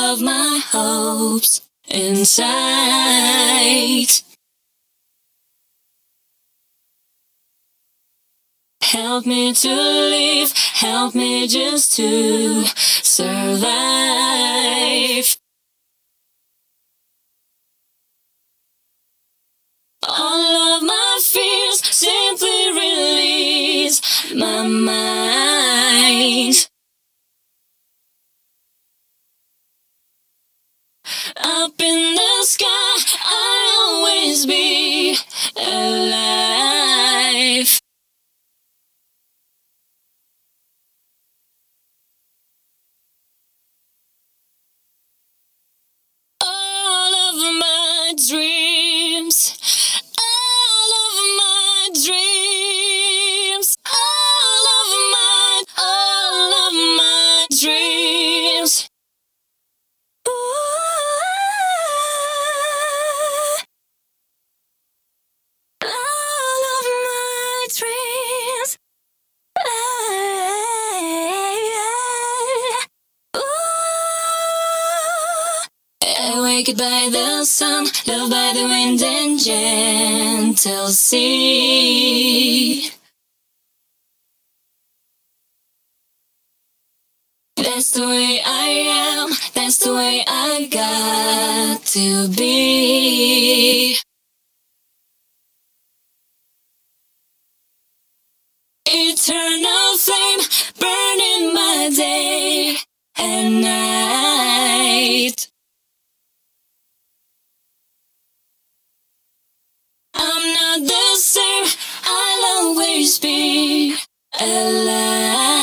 of my hopes inside. Help me to live, help me just to survive. All of my fears simply release my mind. Wake by the sun, loved by the wind and gentle sea. That's the way I am, that's the way I got to be. Eternal flame burning my day Be alive.